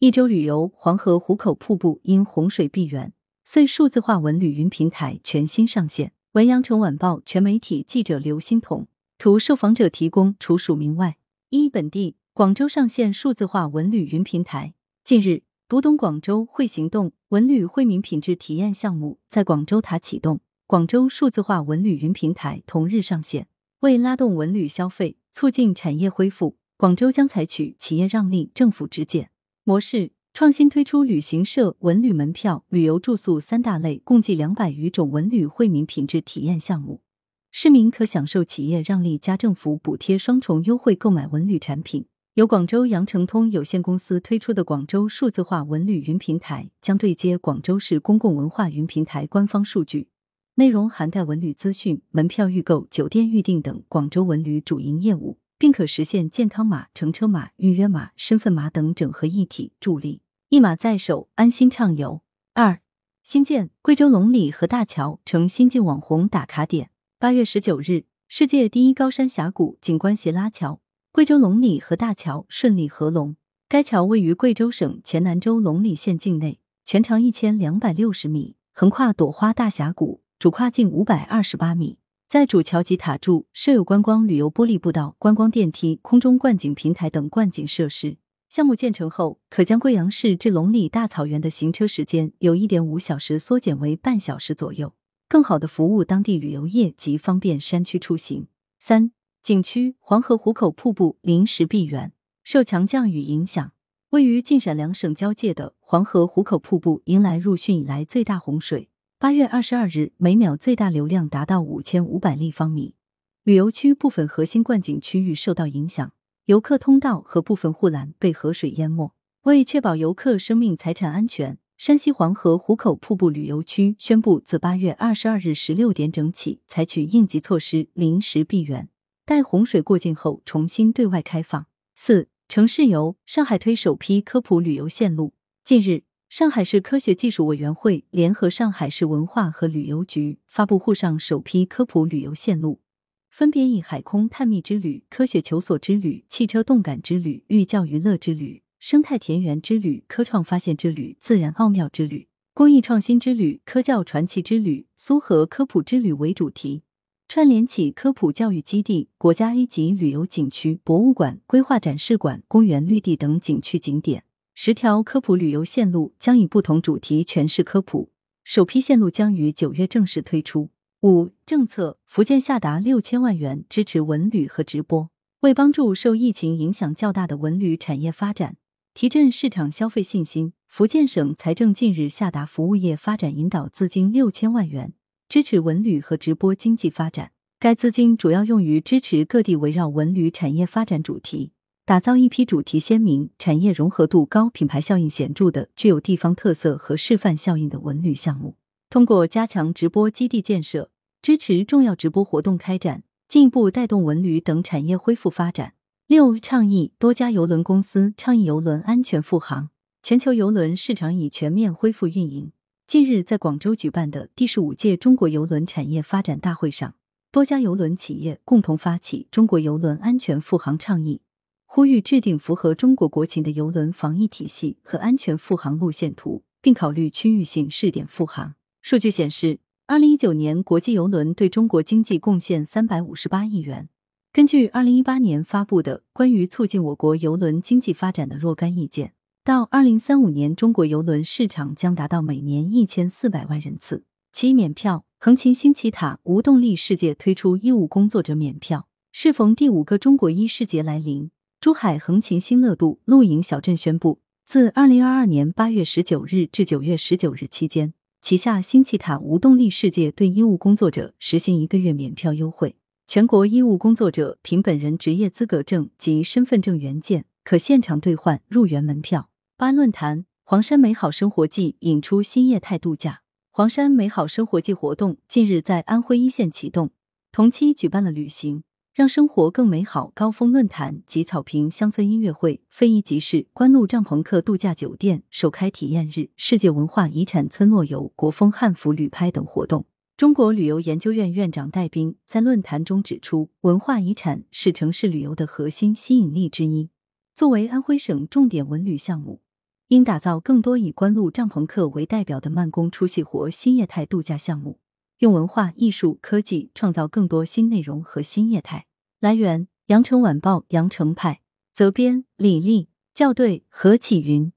一周旅游，黄河壶口瀑布因洪水闭园，遂数字化文旅云平台全新上线。文阳城晚报全媒体记者刘欣彤，图受访者提供，除署名外。一本地，广州上线数字化文旅云平台。近日，读懂广州会行动文旅惠民品质体验项目在广州塔启动，广州数字化文旅云平台同日上线。为拉动文旅消费，促进产业恢复，广州将采取企业让利、政府直减。模式创新推出旅行社、文旅门票、旅游住宿三大类，共计两百余种文旅惠民品质体验项目。市民可享受企业让利加政府补贴双重优惠购买文旅产品。由广州羊城通有限公司推出的广州数字化文旅云平台，将对接广州市公共文化云平台官方数据，内容涵盖文旅资讯、门票预购、酒店预订等广州文旅主营业务。并可实现健康码、乘车码、预约码、身份码等整合一体，助力一码在手，安心畅游。二、新建贵州龙里河大桥成新晋网红打卡点。八月十九日，世界第一高山峡谷景观斜拉桥——贵州龙里河大桥顺利合龙。该桥位于贵州省黔南州龙里县境内，全长一千两百六十米，横跨朵花大峡谷，主跨径五百二十八米。在主桥及塔柱设有观光旅游玻璃步道、观光电梯、空中观景平台等观景设施。项目建成后，可将贵阳市至龙里大草原的行车时间由一点五小时缩减为半小时左右，更好的服务当地旅游业及方便山区出行。三景区黄河壶口瀑布临时闭园，受强降雨影响，位于晋陕两省交界的黄河壶口瀑布迎来入汛以来最大洪水。八月二十二日，每秒最大流量达到五千五百立方米。旅游区部分核心观景区域受到影响，游客通道和部分护栏被河水淹没。为确保游客生命财产安全，山西黄河壶口瀑布旅游区宣布，自八月二十二日十六点整起，采取应急措施，临时闭园，待洪水过境后重新对外开放。四城市游，上海推首批科普旅游线路。近日。上海市科学技术委员会联合上海市文化和旅游局发布沪上首批科普旅游线路，分别以海空探秘之旅、科学求索之旅、汽车动感之旅、寓教于乐之旅、生态田园之旅、科创发现之旅、自然奥妙之旅、公益创新之旅、科教传奇之旅、苏河科普之旅为主题，串联起科普教育基地、国家 A 级旅游景区、博物馆、规划展示馆、公园绿地等景区景点。十条科普旅游线路将以不同主题诠释科普，首批线路将于九月正式推出。五政策，福建下达六千万元支持文旅和直播，为帮助受疫情影响较大的文旅产业发展，提振市场消费信心，福建省财政近日下达服务业发展引导资金六千万元，支持文旅和直播经济发展。该资金主要用于支持各地围绕文旅产业发展主题。打造一批主题鲜明、产业融合度高、品牌效应显著的、具有地方特色和示范效应的文旅项目。通过加强直播基地建设，支持重要直播活动开展，进一步带动文旅等产业恢复发展。六、倡议多家邮轮公司倡议邮轮安全复航。全球邮轮市场已全面恢复运营。近日，在广州举办的第十五届中国邮轮产业发展大会上，多家邮轮企业共同发起中国邮轮安全复航倡议。呼吁制定符合中国国情的邮轮防疫体系和安全复航路线图，并考虑区域性试点复航。数据显示，二零一九年国际邮轮对中国经济贡献三百五十八亿元。根据二零一八年发布的《关于促进我国邮轮经济发展的若干意见》，到二零三五年，中国邮轮市场将达到每年一千四百万人次。其免票，横琴新奇塔无动力世界推出医务工作者免票。适逢第五个中国医师节来临。珠海横琴新乐度露营小镇宣布，自二零二二年八月十九日至九月十九日期间，旗下新气塔无动力世界对医务工作者实行一个月免票优惠。全国医务工作者凭本人职业资格证及身份证原件，可现场兑换入园门票。八论坛黄山美好生活季引出新业态度假。黄山美好生活季活动近日在安徽一线启动，同期举办了旅行。让生活更美好。高峰论坛及草坪乡村音乐会非遗集市官路帐篷客度假酒店首开体验日世界文化遗产村落游国风汉服旅拍等活动。中国旅游研究院院长戴斌在论坛中指出文化遗产是城市旅游的核心吸引力之一。作为安徽省重点文旅项目应打造更多以官路帐篷客为代表的慢工出细活新业态度假项目用文化艺术科技创造更多新内容和新业态来源羊城晚报羊城派责编李丽校对何启云。